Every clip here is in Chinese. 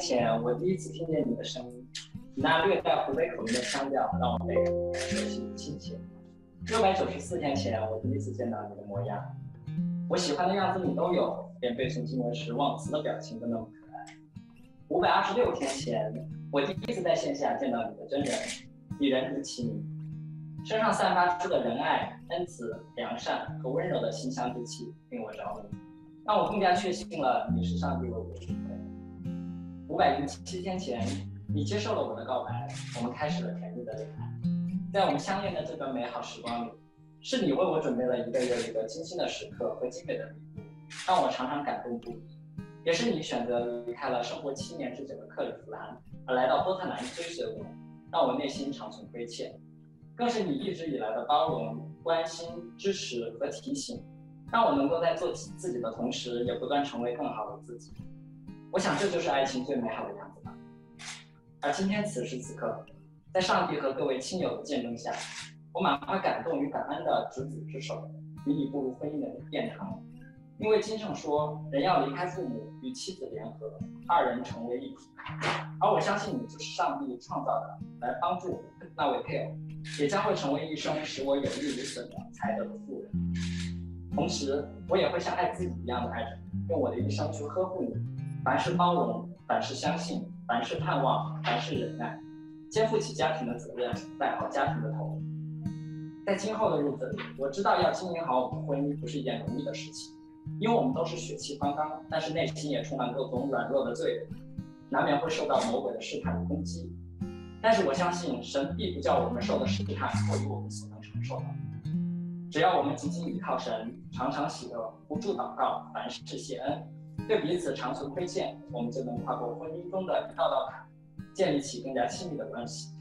前，我第一次听见你的声音，你那略带湖北口音的腔调让我倍感熟悉亲切。六百九十四天前，我第一次见到你的模样，我喜欢的样子你都有，连背诵经文时忘词的表情都那么可爱。五百二十六天前，我第一次在线下见到你的真人，你人如其名，身上散发出的仁爱、恩慈、良善和温柔的馨香之气令我着迷，让我更加确信了你是上帝的唯一。五百零七天前，你接受了我的告白，我们开始了甜蜜的恋爱。在我们相恋的这段美好时光里，是你为我准备了一个又一个精心的时刻和精美的礼物，让我常常感动不已。也是你选择离开了生活七年之久的克利夫兰，而来到波特兰追随我，让我内心长存亏欠。更是你一直以来的包容、关心、支持和提醒，让我能够在做自己的同时，也不断成为更好的自己。我想这就是爱情最美好的样子吧。而今天此时此刻，在上帝和各位亲友的见证下，我满怀感动与感恩的执子之手，与你步入婚姻的殿堂。因为经上说，人要离开父母，与妻子联合，二人成为一体。而我相信你就是上帝创造的，来帮助那位配偶，也将会成为一生使我有益无损的才德的妇人。同时，我也会像爱自己一样的爱着你，用我的一生去呵护你。凡事包容，凡事相信，凡事盼望，凡事忍耐，肩负起家庭的责任，带好家庭的头。在今后的日子里，我知道要经营好我们的婚姻不是一件容易的事情，因为我们都是血气方刚，但是内心也充满各种软弱的罪人，难免会受到魔鬼的试探攻击。但是我相信，神必不叫我们受的试探过于我们所能承受的。只要我们紧紧依靠神，常常喜乐，不住祷告，凡事谢恩。对彼此长存亏欠，我们就能跨过婚姻中的一道道坎，建立起更加亲密的关系。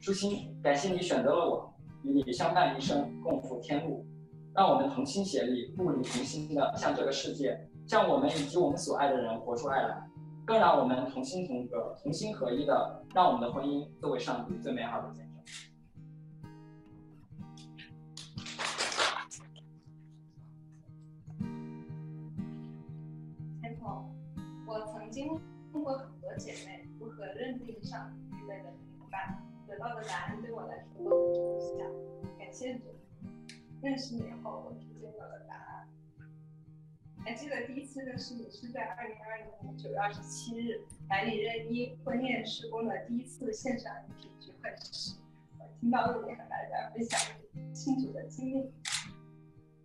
舒心，感谢你选择了我，与你相伴一生，共赴天路，让我们同心协力，物力同心的向这个世界，向我们以及我们所爱的人活出爱来，更让我们同心同格、同心合一的，让我们的婚姻作为上帝最美好的见证。到的答案对我来说都很抽象。感谢主，认识你以后，我逐渐有了答案。还记得第一次认识你是在二零二零年九月二十七日，百里任一婚宴施工的第一次线上一体聚会时，我听到了你和大家分享你庆祝的经历。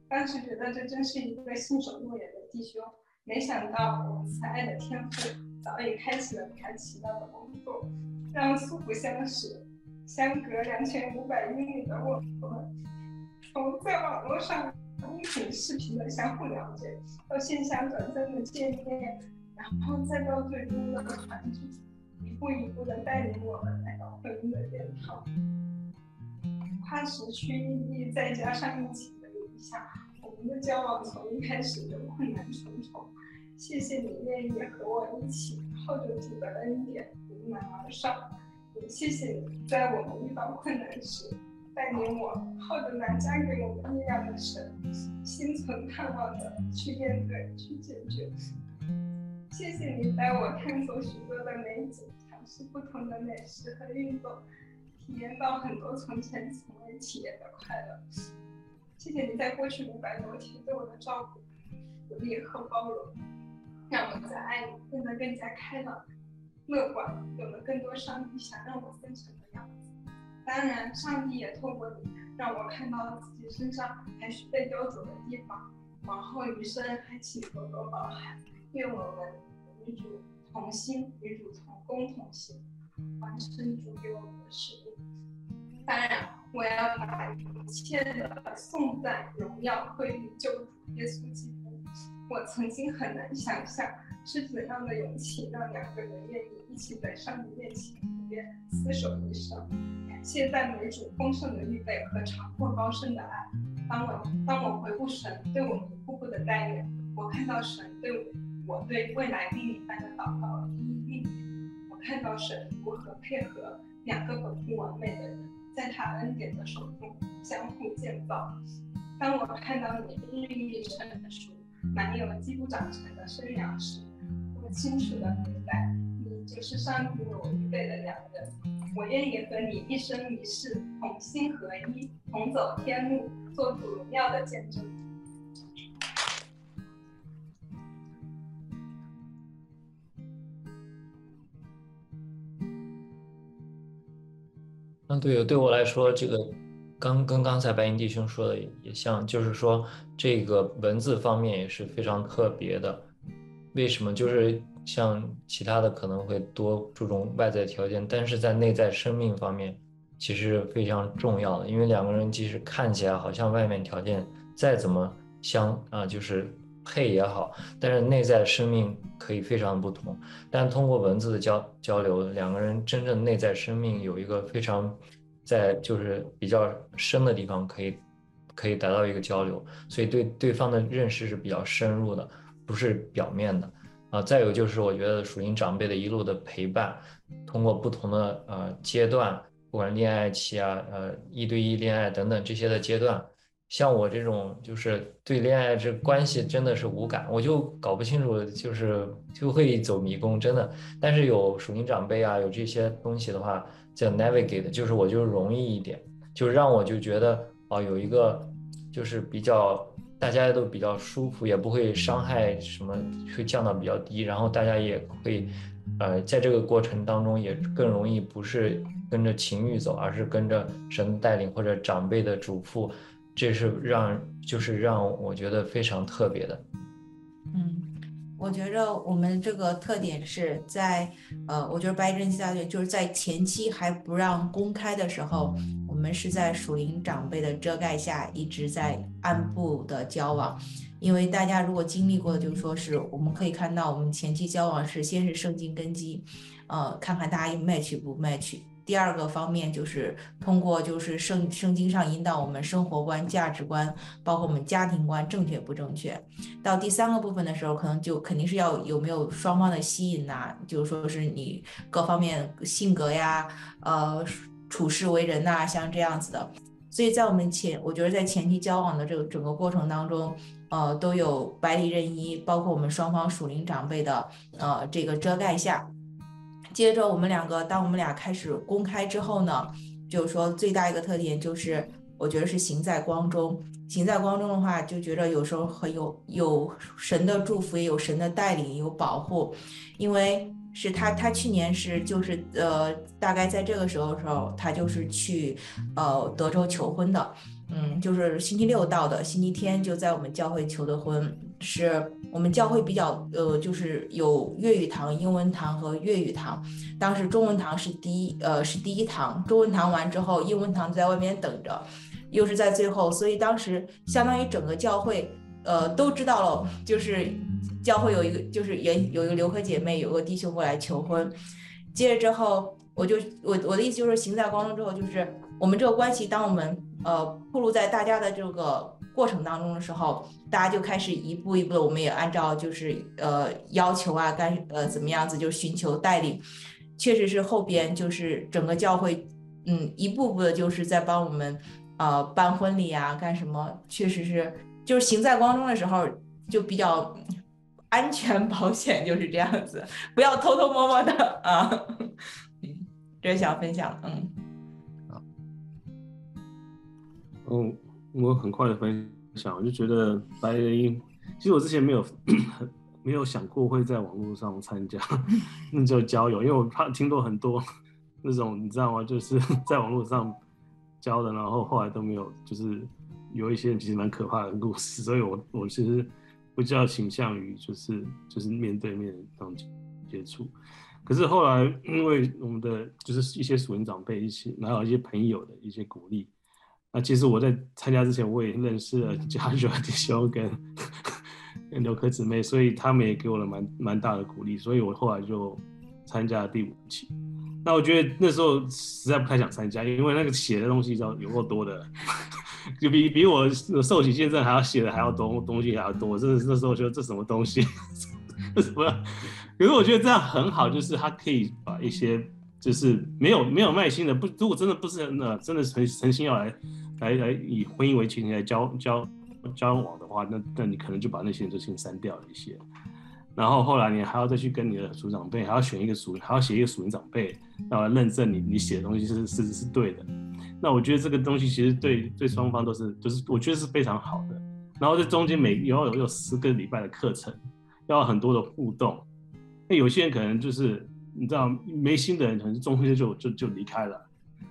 当时觉得这真是一个信守诺言的弟兄。没想到我们慈爱的天父早已开启了他奇妙的工作，让素不相识、相隔两千五百英里的我们，从在网络上音频、视频的相互了解，到线下短暂的见面，然后再到最终的团聚，一步一步的带领我们来到婚姻的殿堂。跨时区异地，再加上疫情的影响，我们的交往从一开始就困难重重。谢谢你愿意和我一起靠着主的恩典迎难而上，谢谢你在我们遇到困难时带领我靠着那加给我们力量的神，心存盼望的去面对去解决。谢谢你带我探索许多的美景，尝试不同的美食和运动，体验到很多从前从未体验的快乐。谢谢你在过去五百多天对我的照顾、鼓励和包容。让我在爱里变得更加开朗、乐观，有了更多上帝想让我分成的样子。当然，上帝也透过你让我看到自己身上还需被雕琢的地方。往后余生，还请多多包涵。愿我们与主同心，与主同工同行，完成主给我们的使命。当然，我要把一切的颂赞、荣耀归于救主耶稣基督。我曾经很难想象是怎样的勇气，让两个人愿意一起在上帝面前厮守一生。感谢赞美主丰盛的预备和长阔高深的爱。当我当我回顾神对我们一步步的带领，我看到神对我对未来另一半的祷告一一应允。我看到神如何配合两个本不完美的人，在他恩典的手中相互建造。当我看到你日益成熟。满有基督长成的生涯时，清楚的明白，你就是上帝为我预备的良人。我愿意和你一生一世同心合一，同走天路，做主荣耀的见证。嗯，对，对我来说，这个刚跟刚才白银弟兄说的也像，就是说这个文字方面也是非常特别的。为什么？就是像其他的可能会多注重外在条件，但是在内在生命方面，其实非常重要的。因为两个人即使看起来好像外面条件再怎么相啊，就是配也好，但是内在生命可以非常不同。但通过文字的交交流，两个人真正内在生命有一个非常在就是比较深的地方，可以可以达到一个交流，所以对对方的认识是比较深入的。不是表面的啊，再有就是我觉得属灵长辈的一路的陪伴，通过不同的呃阶段，不管恋爱期啊，呃一对一恋爱等等这些的阶段，像我这种就是对恋爱这关系真的是无感，我就搞不清楚，就是就会走迷宫，真的。但是有属灵长辈啊，有这些东西的话，叫 navigate，就是我就容易一点，就让我就觉得哦，有一个就是比较。大家都比较舒服，也不会伤害什么，会降到比较低，然后大家也会，呃，在这个过程当中也更容易不是跟着情欲走，而是跟着神带领或者长辈的嘱咐，这是让就是让我觉得非常特别的。嗯，我觉着我们这个特点是在，呃，我觉得白珍大队就是在前期还不让公开的时候。我们是在属灵长辈的遮盖下一直在暗部的交往，因为大家如果经历过，就是说是我们可以看到，我们前期交往是先是圣经根基，呃，看看大家 match 不 match。第二个方面就是通过就是圣圣经上引导我们生活观、价值观，包括我们家庭观正确不正确。到第三个部分的时候，可能就肯定是要有没有双方的吸引呐，就是说是你各方面性格呀，呃。处事为人呐，像这样子的，所以在我们前，我觉得在前期交往的这个整个过程当中，呃，都有百里任一，包括我们双方属灵长辈的呃这个遮盖下。接着我们两个，当我们俩开始公开之后呢，就是说最大一个特点就是，我觉得是行在光中。行在光中的话，就觉得有时候很有有神的祝福，也有神的带领，有保护，因为。是他，他去年是就是呃，大概在这个时候时候，他就是去呃德州求婚的，嗯，就是星期六到的，星期天就在我们教会求的婚，是我们教会比较呃，就是有粤语堂、英文堂和粤语堂，当时中文堂是第一呃是第一堂，中文堂完之后，英文堂在外面等着，又是在最后，所以当时相当于整个教会。呃，都知道了，就是教会有一个，就是也有一个刘和姐妹，有个弟兄过来求婚。接着之后，我就我我的意思就是行在光中之后，就是我们这个关系，当我们呃暴露在大家的这个过程当中的时候，大家就开始一步一步的，我们也按照就是呃要求啊，干呃怎么样子，就寻求带领。确实是后边就是整个教会，嗯，一步步的就是在帮我们呃办婚礼啊，干什么，确实是。就是行在光中的时候，就比较安全保险，就是这样子，不要偷偷摸摸的啊。嗯，这是想分享，嗯。嗯，我很快的分享，我就觉得白银，其实我之前没有没有想过会在网络上参加 那就交友，因为我怕听过很多 那种你知道吗？就是 在网络上交的，然后后来都没有，就是。有一些其实蛮可怕的故事，所以我我其实比较倾向于就是就是面对面这种接触。可是后来因为我们的就是一些属灵长辈一起，还有一些朋友的一些鼓励，那其实我在参加之前我也认识了嘉瑞 弟兄跟跟刘科姊妹，所以他们也给我了蛮蛮大的鼓励，所以我后来就参加了第五期。那我觉得那时候实在不太想参加，因为那个写的东西要有够多的。就比比我受洗见证还要写的还要多，东西还要多。真的那时候觉得这什么东西？什么？可是我觉得这样很好，就是他可以把一些就是没有没有耐心的不，如果真的不是那真的诚诚心要来来来以婚姻为前提来交交交往的话，那那你可能就把那些人就先删掉了一些。然后后来你还要再去跟你的属长辈，还要选一个属，还要写一个属灵长辈，然后认证你你写的东西是是是对的。那我觉得这个东西其实对对双方都是，就是我觉得是非常好的。然后这中间每要有有十个礼拜的课程，要很多的互动。那有些人可能就是你知道没心的人，可能中间就就就离开了。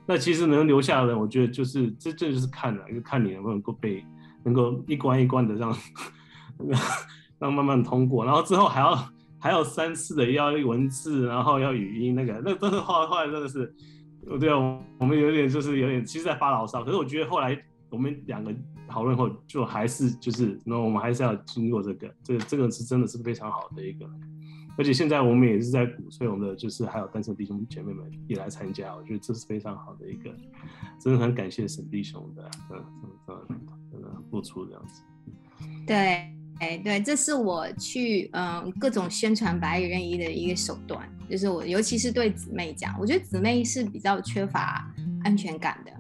那其实能留下的人，我觉得就是这这就是看了，就看你能不能够被能够一关一关的让 让慢慢通过，然后之后还要还要三次的要文字，然后要语音那个，那真的后后来真的是，对啊，我们有点就是有点，其实在发牢骚。可是我觉得后来我们两个讨论后，就还是就是那我们还是要经过这个，这个这个是真的是非常好的一个。而且现在我们也是在鼓吹我们的，就是还有单身弟兄姐妹们也来参加，我觉得这是非常好的一个，真的很感谢沈弟兄的，嗯嗯嗯，付出这样子。对，哎对，这是我去嗯各种宣传白羽任意的一个手段，就是我尤其是对姊妹讲，我觉得姊妹是比较缺乏安全感的，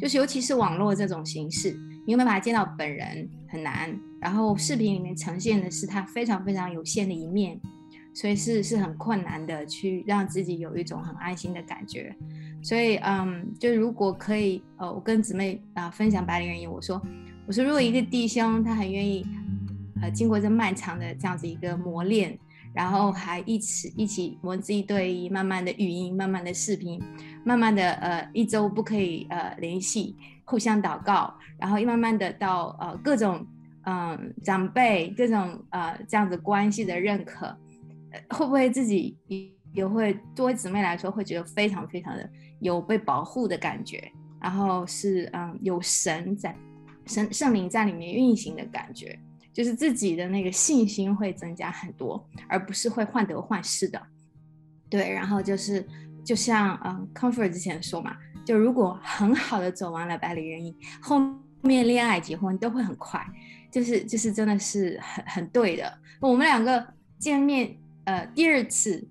就是尤其是网络这种形式，你有没有办法见到本人很难，然后视频里面呈现的是他非常非常有限的一面。所以是是很困难的，去让自己有一种很安心的感觉。所以，嗯，就如果可以，呃，我跟姊妹啊分享白领人言，我说，我说，如果一个弟兄他很愿意，呃，经过这漫长的这样子一个磨练，然后还一起一起文字一对一，慢慢的语音，慢慢的视频，慢慢的呃一周不可以呃联系，互相祷告，然后一慢慢的到呃各种嗯长辈各种呃这样子关系的认可。会不会自己也会作为姊妹来说，会觉得非常非常的有被保护的感觉，然后是嗯有神在神圣灵在里面运行的感觉，就是自己的那个信心会增加很多，而不是会患得患失的。对，然后就是就像嗯 Comfort 之前说嘛，就如果很好的走完了百里人姻，后面恋爱结婚都会很快，就是就是真的是很很对的。我们两个见面。呃，第二次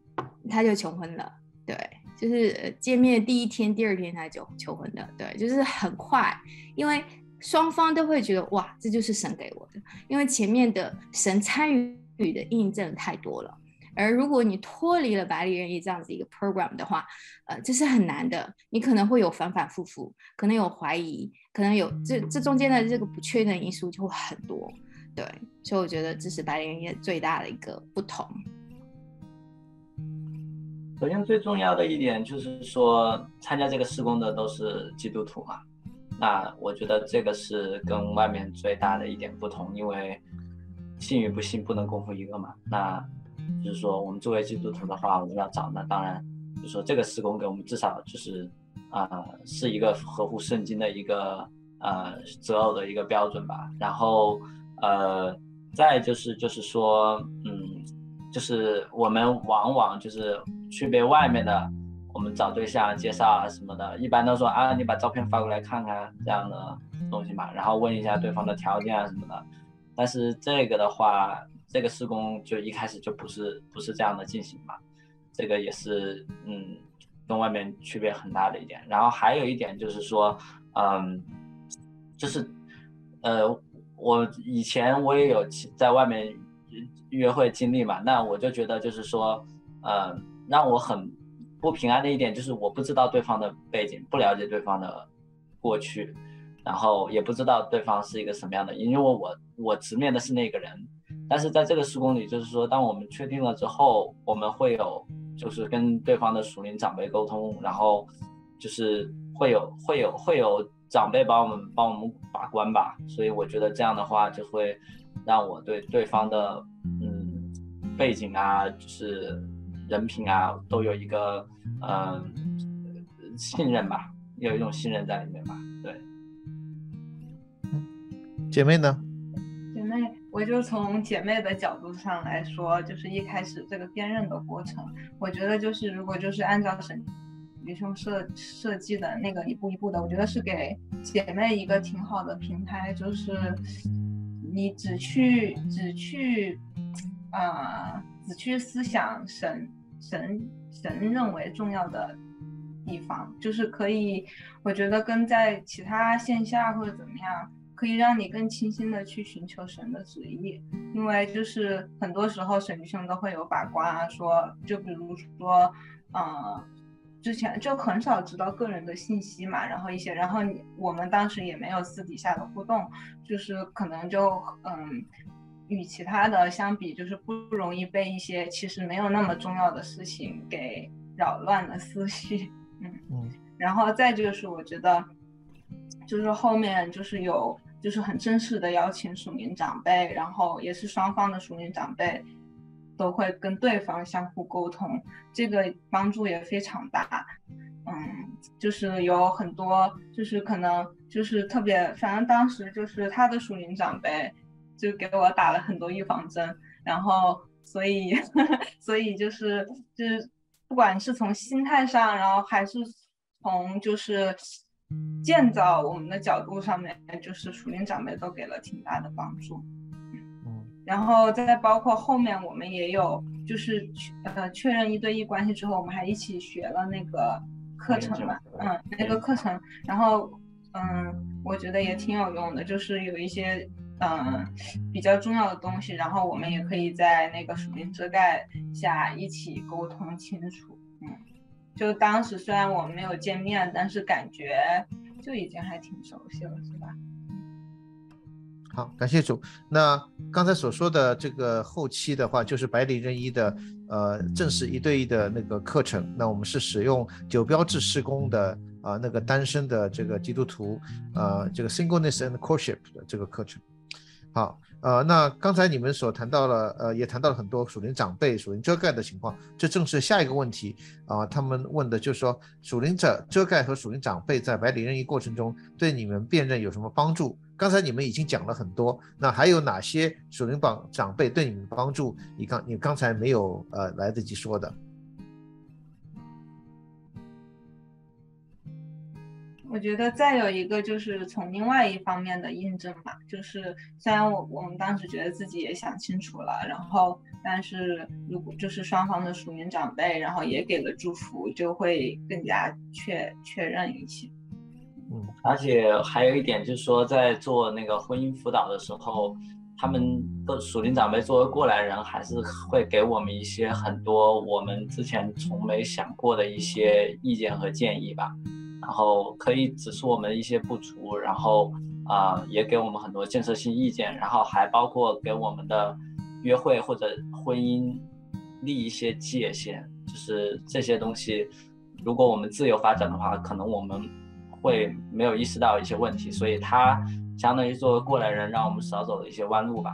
他就求婚了，对，就是见面第一天、第二天他就求婚的，对，就是很快，因为双方都会觉得哇，这就是神给我的，因为前面的神参与的印证太多了。而如果你脱离了百里人义这样子一个 program 的话，呃，这是很难的，你可能会有反反复复，可能有怀疑，可能有这这中间的这个不确定因素就会很多，对，所以我觉得这是百里人义最大的一个不同。首先，最重要的一点就是说，参加这个施工的都是基督徒嘛。那我觉得这个是跟外面最大的一点不同，因为信与不信不能共赴一个嘛。那就是说，我们作为基督徒的话，我们要找那当然，就说这个施工给我们至少就是啊，是一个合乎圣经的一个呃择偶的一个标准吧。然后呃，再就是就是说，嗯。就是我们往往就是区别外面的，我们找对象介绍啊什么的，一般都说啊，你把照片发过来看看这样的东西嘛，然后问一下对方的条件啊什么的。但是这个的话，这个施工就一开始就不是不是这样的进行嘛，这个也是嗯，跟外面区别很大的一点。然后还有一点就是说，嗯，就是呃，我以前我也有在外面。约会经历嘛，那我就觉得就是说，呃，让我很不平安的一点就是我不知道对方的背景，不了解对方的过去，然后也不知道对方是一个什么样的，因为我我直面的是那个人，但是在这个施工里，就是说当我们确定了之后，我们会有就是跟对方的属灵长辈沟通，然后就是会有会有会有长辈帮我们帮我们把关吧，所以我觉得这样的话就会让我对对方的嗯。背景啊，就是人品啊，都有一个嗯信任吧，有一种信任在里面吧。对，姐妹呢？姐妹，我就从姐妹的角度上来说，就是一开始这个辨认的过程，我觉得就是如果就是按照审女生设设计的那个一步一步的，我觉得是给姐妹一个挺好的平台，就是你只去只去。啊，只去思想神神神认为重要的地方，就是可以，我觉得跟在其他线下或者怎么样，可以让你更清晰的去寻求神的旨意，因为就是很多时候神兄都会有把关啊，说就比如说，嗯，之前就很少知道个人的信息嘛，然后一些，然后你我们当时也没有私底下的互动，就是可能就嗯，与其他的相比，就是不容易被一些其实没有那么重要的事情给扰乱了思绪，嗯嗯，然后再就是我觉得。就是后面就是有就是很正式的邀请属灵长辈，然后也是双方的属灵长辈都会跟对方相互沟通，这个帮助也非常大。嗯，就是有很多就是可能就是特别，反正当时就是他的属灵长辈就给我打了很多预防针，然后所以 所以就是就是不管是从心态上，然后还是从就是。建造我们的角度上面，就是属灵长辈都给了挺大的帮助。嗯，然后再包括后面我们也有，就是呃确认一对一关系之后，我们还一起学了那个课程嘛，嗯，那个课程，然后嗯，我觉得也挺有用的，就是有一些嗯比较重要的东西，然后我们也可以在那个属灵遮盖下一起沟通清楚。嗯就当时虽然我们没有见面，但是感觉就已经还挺熟悉了，是吧？好，感谢主。那刚才所说的这个后期的话，就是百里任一的呃正式一对一的那个课程。那我们是使用九标志施工的啊那个单身的这个基督徒呃这个 singleness and courtship 的这个课程。好。呃，那刚才你们所谈到了，呃，也谈到了很多属灵长辈、属灵遮盖的情况，这正是下一个问题啊。他们问的就是说，属灵者遮盖和属灵长辈在白领任意过程中对你们辨认有什么帮助？刚才你们已经讲了很多，那还有哪些属灵榜长辈对你们帮助？你刚你刚才没有呃来得及说的。我觉得再有一个就是从另外一方面的印证嘛，就是虽然我我们当时觉得自己也想清楚了，然后但是如果就是双方的属灵长辈，然后也给了祝福，就会更加确确认一些。嗯，而且还有一点就是说，在做那个婚姻辅导的时候，他们的属灵长辈作为过来人，还是会给我们一些很多我们之前从没想过的一些意见和建议吧。然后可以指出我们一些不足，然后啊也给我们很多建设性意见，然后还包括给我们的约会或者婚姻立一些界限，就是这些东西，如果我们自由发展的话，可能我们会没有意识到一些问题，所以他相当于作为过来人，让我们少走了一些弯路吧。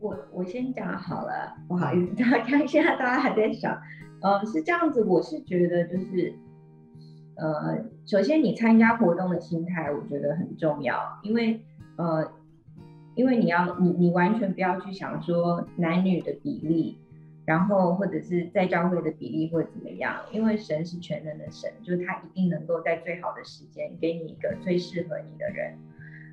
我我先讲好了，不好意思，大家看一下，大家还在想，呃，是这样子，我是觉得就是，呃，首先你参加活动的心态，我觉得很重要，因为呃，因为你要你你完全不要去想说男女的比例，然后或者是在教会的比例或者怎么样，因为神是全能的神，就是他一定能够在最好的时间给你一个最适合你的人。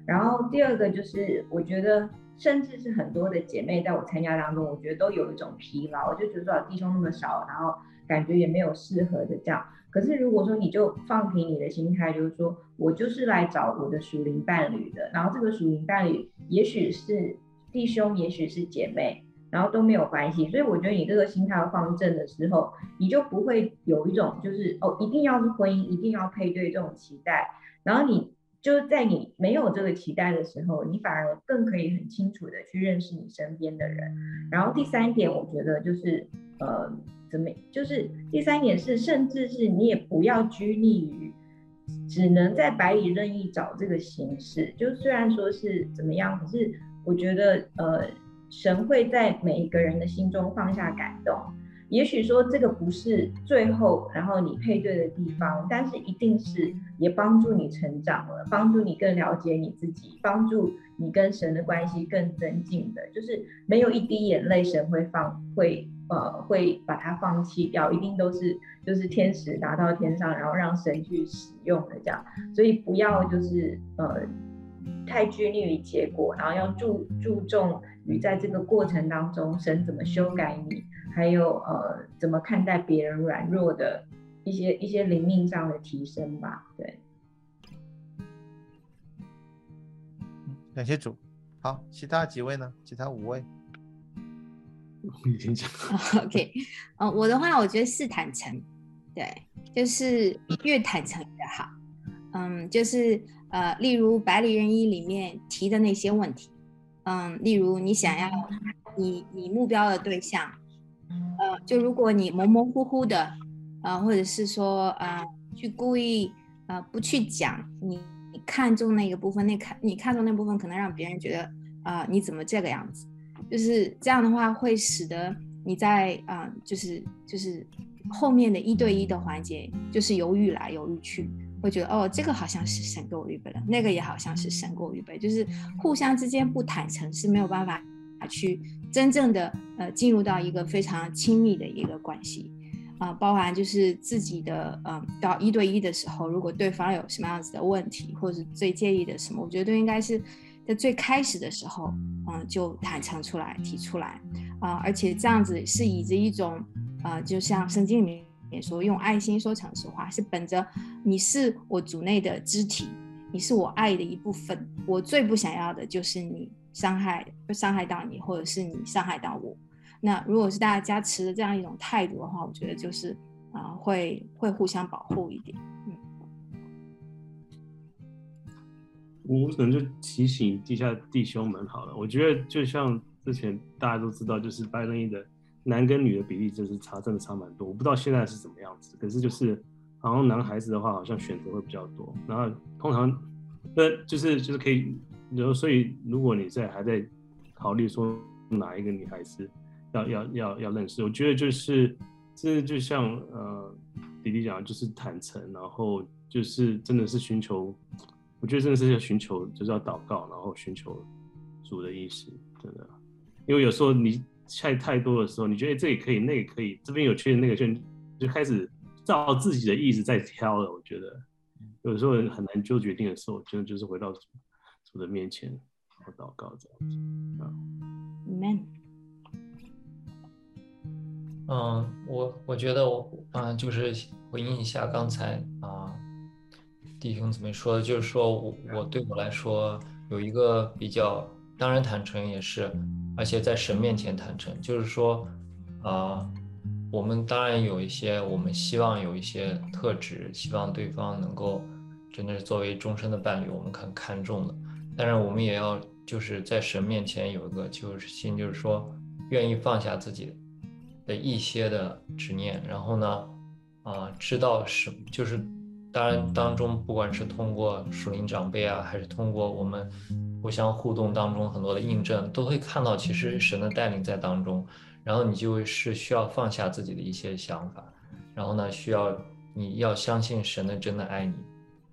然后第二个就是我觉得。甚至是很多的姐妹在我参加当中，我觉得都有一种疲劳，就觉得弟兄那么少，然后感觉也没有适合的这样。可是如果说你就放平你的心态，就是说我就是来找我的属灵伴侣的，然后这个属灵伴侣也许是弟兄，也许是姐妹，然后都没有关系。所以我觉得你这个心态放正的时候，你就不会有一种就是哦一定要是婚姻，一定要配对这种期待，然后你。就是在你没有这个期待的时候，你反而更可以很清楚的去认识你身边的人。然后第三点，我觉得就是呃，怎么就是第三点是，甚至是你也不要拘泥于只能在百里任意找这个形式。就虽然说是怎么样，可是我觉得呃，神会在每一个人的心中放下感动。也许说这个不是最后，然后你配对的地方，但是一定是也帮助你成长了，帮助你更了解你自己，帮助你跟神的关系更增进的。就是没有一滴眼泪，神会放会呃会把它放弃掉，一定都是就是天使拿到天上，然后让神去使用的这样。所以不要就是呃太拘泥于结果，然后要注注重。于在这个过程当中，神怎么修改你，还有呃怎么看待别人软弱的一些一些灵命上的提升吧。对，感谢主。好，其他几位呢？其他五位，已经讲。OK，呃，我的话，我觉得是坦诚，对，就是越坦诚越好。嗯，就是呃，例如百里任一里面提的那些问题，嗯，例如你想要你你目标的对象，呃，就如果你模模糊糊的，呃，或者是说呃，去故意呃不去讲你你看中那个部分，那看你看中那部分可能让别人觉得啊、你怎么这个样子，就是这样的话会使得你在啊、就是就是后面的一对一的环节就是犹豫来犹豫去。会觉得哦，这个好像是神给我预备的，那个也好像是神给我预备，就是互相之间不坦诚是没有办法去真正的呃进入到一个非常亲密的一个关系啊、包含就是自己的嗯、到一对一的时候，如果对方有什么样子的问题，或者是最介意的什么，我觉得都应该是在最开始的时候，嗯、就坦诚出来提出来啊、而且这样子是以着一种呃，就像圣经里面。也说用爱心说诚实话，是本着你是我主内的肢体，你是我爱的一部分。我最不想要的就是你伤害伤害到你，或者是你伤害到我。那如果是大家持着这样一种态度的话，我觉得就是啊、会会互相保护一点。嗯，我可能就提醒地下弟兄们好了。我觉得就像之前大家都知道，就是白人一的男跟女的比例真是差，真的差蛮多。我不知道现在是怎么样子，可是就是好像男孩子的话，好像选择会比较多。然后通常，那就是就是可以，然后所以如果你在还在考虑说哪一个女孩子要要要要认识，我觉得就是这就像呃弟弟讲的，就是坦诚，然后就是真的是寻求。我觉得真的是要寻求，就是要祷告，然后寻求主的意思，真的。因为有时候你太太多的时候，你觉得这也可以，那也可以，这边有缺那个缺，就开始照自己的意思在挑了。我觉得有时候很难做决定的时候，真的就是回到主主的面前，然后祷告这样子。啊，Amen。嗯，我我觉得我嗯、就是回应一下刚才啊、弟兄姊妹说的，就是说我我对我来说有一个比较，当然坦诚也是，而且在神面前坦诚，就是说啊、我们当然有一些我们希望有一些特质，希望对方能够真的是作为终身的伴侣，我们很看重的，但是我们也要就是在神面前有一个就是心，就是说愿意放下自己的一些的执念，然后呢，啊、知道是就是，当然当中不管是通过属灵长辈啊，还是通过我们互相互动当中很多的印证，都会看到其实神的带领在当中，然后你就是需要放下自己的一些想法，然后呢，需要你要相信神的真的爱你，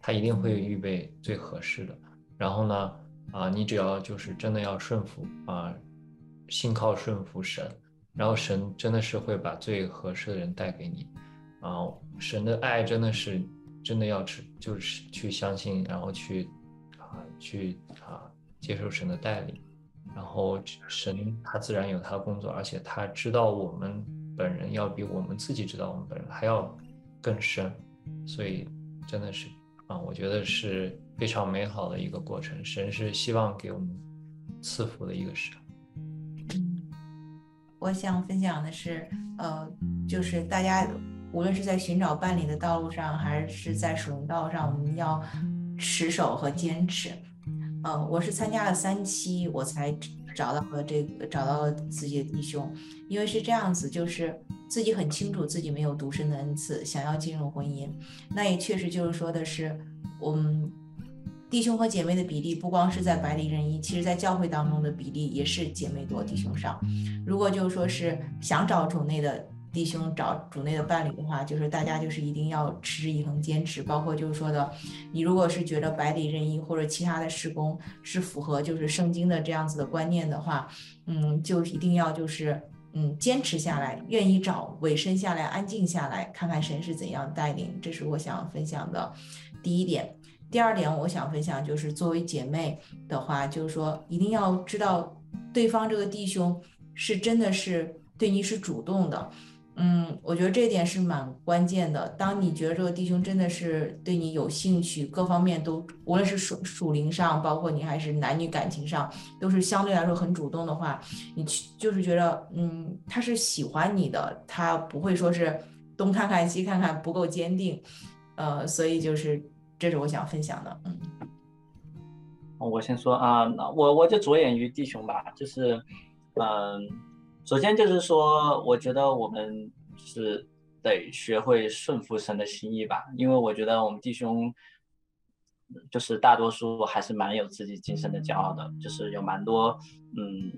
他一定会预备最合适的，然后呢，啊、你只要就是真的要顺服啊、信靠顺服神。然后神真的是会把最合适的人带给你，啊，神的爱真的是真的要去就是去相信，然后去啊去啊接受神的带领，然后神他自然有他的工作，而且他知道我们本人要比我们自己知道我们本人还要更深，所以真的是啊，我觉得是非常美好的一个过程，神是希望给我们赐福的一个神。我想分享的是，呃，就是大家无论是在寻找伴侣的道路上，还是在属灵道路上，我们要持守和坚持。呃，我是参加了三期，我才找到了这个找到了自己的弟兄，因为是这样子，就是自己很清楚自己没有独身的恩赐，想要进入婚姻，那也确实就是说的是，我们弟兄和姐妹的比例不光是在百里任一，其实在教会当中的比例也是姐妹多弟兄少。如果就是说是想找主内的弟兄找主内的伴侣的话，就是大家就是一定要持之以恒坚持，包括就是说的，你如果是觉得百里任一或者其他的施工是符合就是圣经的这样子的观念的话，嗯，就一定要就是嗯坚持下来，愿意找委身下来，安静下来，看看神是怎样带领，这是我想分享的第一点。第二点，我想分享就是作为姐妹的话，就是说一定要知道对方这个弟兄是真的是对你是主动的。嗯，我觉得这点是蛮关键的。当你觉得这个弟兄真的是对你有兴趣，各方面都，无论是属属灵上，包括你还是男女感情上，都是相对来说很主动的话，你去就是觉得，嗯，他是喜欢你的，他不会说是东看看西看看，不够坚定。呃，所以就是这是我想分享的。嗯，我先说啊，我我就着眼于弟兄吧，就是，嗯。首先就是说，我觉得我们是得学会顺服神的心意吧，因为我觉得我们弟兄就是大多数还是蛮有自己今生的骄傲的，就是有蛮多，嗯，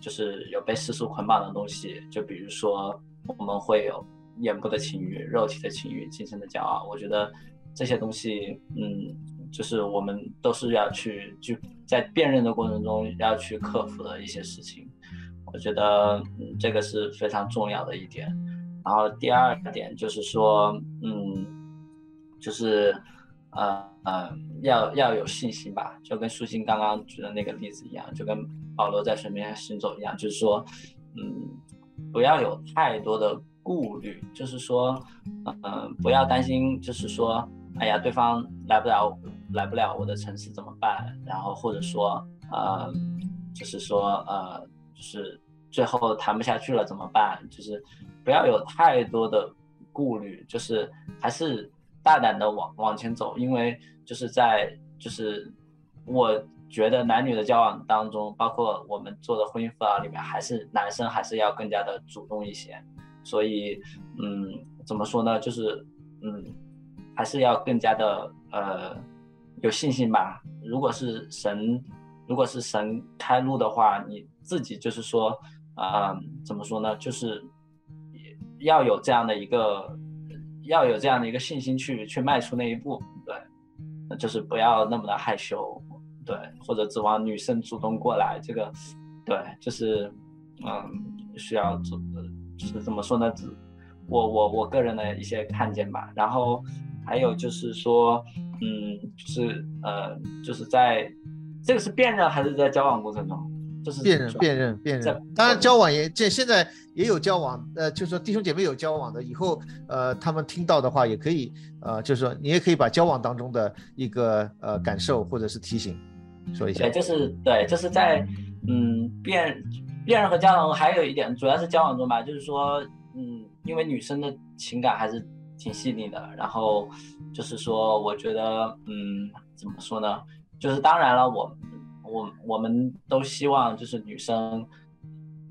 就是有被世俗捆绑的东西，就比如说我们会有眼部的情欲、肉体的情欲、今生的骄傲，我觉得这些东西，嗯，就是我们都是要去就在辨认的过程中要去克服的一些事情。我觉得嗯，这个是非常重要的一点。然后第二点就是说，嗯，就是呃呃，要要有信心吧，就跟舒心刚刚举的那个例子一样，就跟保罗在水面上行走一样，就是说，嗯，不要有太多的顾虑，就是说，嗯，不要担心，就是说，哎呀，对方来不了，来不了我的城市怎么办？然后或者说，呃，就是说，呃。就是最后谈不下去了怎么办？就是不要有太多的顾虑，就是还是大胆的往往前走，因为就是在就是我觉得男女的交往当中，包括我们做的婚姻辅导里面，还是男生还是要更加的主动一些。所以嗯，怎么说呢？就是嗯，还是要更加的呃有信心吧。如果是神，如果是神开路的话，你。自己就是说，啊，怎么说呢？就是要有这样的一个，要有这样的一个信心去去迈出那一步，对，就是不要那么的害羞，对，或者指望女生主动过来，这个，对，就是，嗯，需要做，就是怎么说呢？我我我个人的一些看见吧。然后还有就是说，嗯，就是呃，就是在这个是辨认还是在交往过程中？就是辨认、辨认、辨认。当然，交往也这现在也有交往，呃，就是说弟兄姐妹有交往的，以后呃他们听到的话也可以，呃，就是说你也可以把交往当中的一个呃感受或者是提醒说一下。对，就是对，就是在嗯辨辨认和交往还有一点，主要是交往中吧，就是说嗯，因为女生的情感还是挺细腻的，然后就是说我觉得嗯怎么说呢，就是当然了我。我我们都希望就是女生，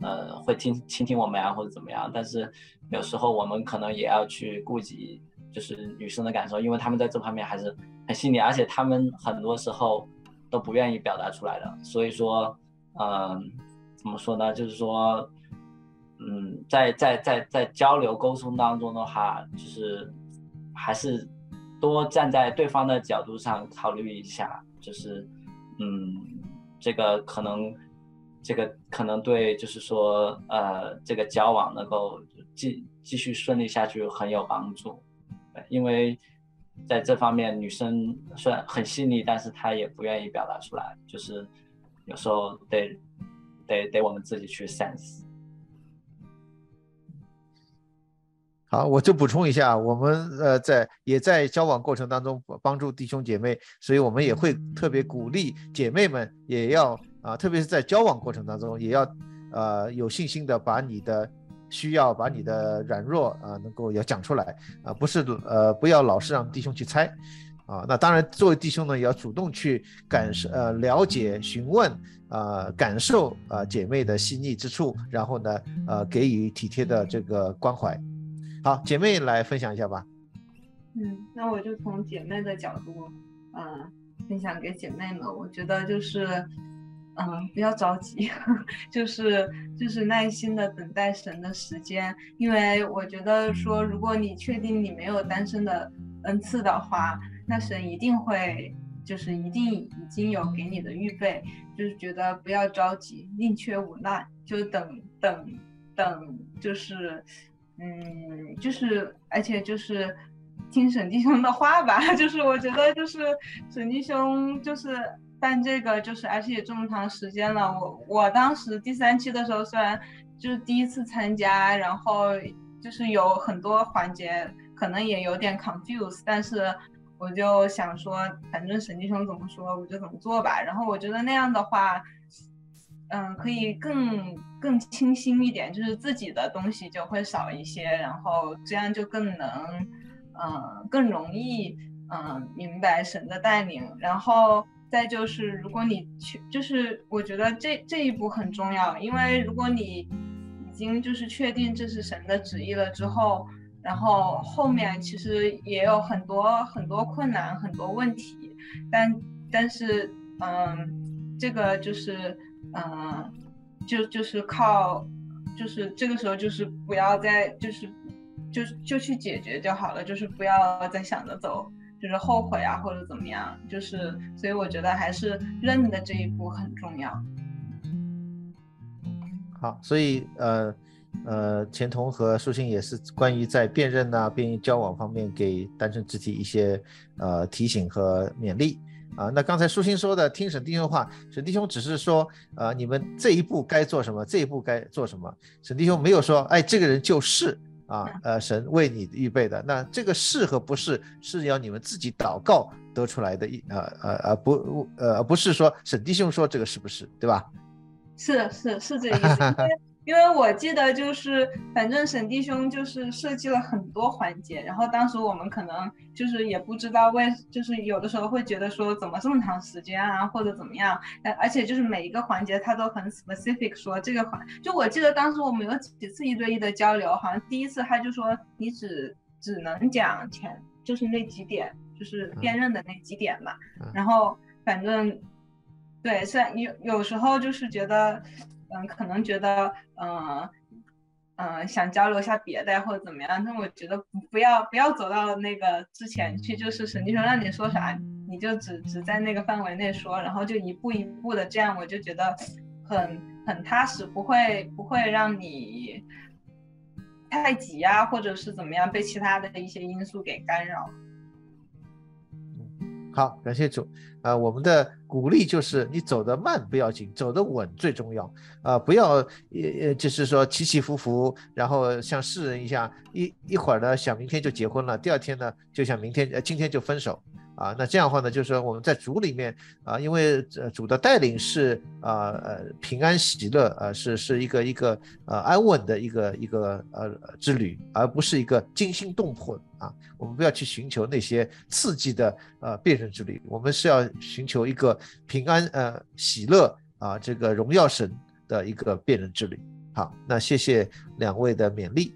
呃，会听倾听我们呀，或者怎么样。但是有时候我们可能也要去顾及，就是女生的感受，因为她们在这方面还是很细腻，而且她们很多时候都不愿意表达出来的。所以说，嗯，怎么说呢？就是说，嗯，在在在在交流沟通当中的话，就是还是多站在对方的角度上考虑一下，就是嗯。这个可能，这个可能对，就是说，呃，这个交往能够继继续顺利下去很有帮助，因为在这方面，女生虽然很细腻，但是她也不愿意表达出来，就是有时候得得得我们自己去 sense。好，我就补充一下，我们呃在也在交往过程当中帮助弟兄姐妹，所以我们也会特别鼓励姐妹们也要啊，特别是在交往过程当中也要呃有信心的把你的需要、把你的软弱啊能够要讲出来啊，不是呃不要老是让弟兄去猜啊。那当然作为弟兄呢，也要主动去感受呃了解、询问啊感受啊姐妹的细腻之处，然后呢呃给予体贴的这个关怀。好，姐妹来分享一下吧。嗯，那我就从姐妹的角度，嗯，分享给姐妹们。我觉得就是，嗯，不要着急，就是就是耐心的等待神的时间。因为我觉得说，如果你确定你没有单身的恩赐的话，那神一定会，就是一定已经有给你的预备。就是觉得不要着急，宁缺毋滥，就等等等，就是。嗯，就是，而且就是听沈弟兄的话吧，就是我觉得就是沈弟兄就是办这个，就是而且也这么长时间了。我我当时第三期的时候，虽然就是第一次参加，然后就是有很多环节可能也有点 confuse，但是我就想说，反正沈弟兄怎么说，我就怎么做吧。然后我觉得那样的话，嗯，可以更更清新一点，就是自己的东西就会少一些，然后这样就更能，嗯，更容易，嗯，明白神的带领，然后。再就是，如果你去，就是我觉得这这一步很重要，因为如果你已经就是确定这是神的旨意了之后，然后后面其实也有很多很多困难，很多问题，但但是嗯，这个就是嗯，就就是靠，就是这个时候就是不要再就是就就去解决就好了，就是不要再想着走。就是后悔啊，或者怎么样，就是所以我觉得还是认的这一步很重要。好，所以呃呃，钱彤和舒心也是关于在辨认呐、辨认交往方面给单身肢体一些呃提醒和勉励啊。那刚才舒心说的，听沈弟兄话，沈弟兄只是说呃你们这一步该做什么，这一步该做什么，沈弟兄没有说哎这个人就是。啊，呃，神为你预备的那这个是和不是，是要你们自己祷告得出来的，一呃呃呃不呃不是说沈弟兄说这个是不是，对吧？是是是这意思。因为我记得就是，反正沈弟兄就是设计了很多环节，然后当时我们可能就是也不知道为，就是有的时候会觉得说怎么这么长时间啊，或者怎么样，呃，而且就是每一个环节他都很 specific 说这个环，就我记得当时我们有几次一对一的交流，好像第一次他就说你只只能讲前就是那几点，就是辨认的那几点嘛，然后反正对，虽然有有时候就是觉得。嗯，可能觉得，嗯，嗯，想交流一下别的或者怎么样，但我觉得不要不要走到那个之前去，就是神经说让你说啥，你就只只在那个范围内说，然后就一步一步的这样，我就觉得很很踏实，不会不会让你太急啊，或者是怎么样被其他的一些因素给干扰。好，感谢主。啊，我们的鼓励就是你走得慢不要紧，走得稳最重要。啊，不要呃呃，就是说起起伏伏，然后像世人一样，一一会儿呢想明天就结婚了，第二天呢就想明天呃今天就分手。啊，那这样的话呢，就是说我们在主里面啊，因为呃主的带领是啊呃平安喜乐啊，是是一个一个呃安稳的一个一个呃之旅，而不是一个惊心动魄啊。我们不要去寻求那些刺激的呃辨认之旅，我们是要寻求一个平安呃喜乐啊这个荣耀神的一个辨认之旅。好，那谢谢两位的勉励。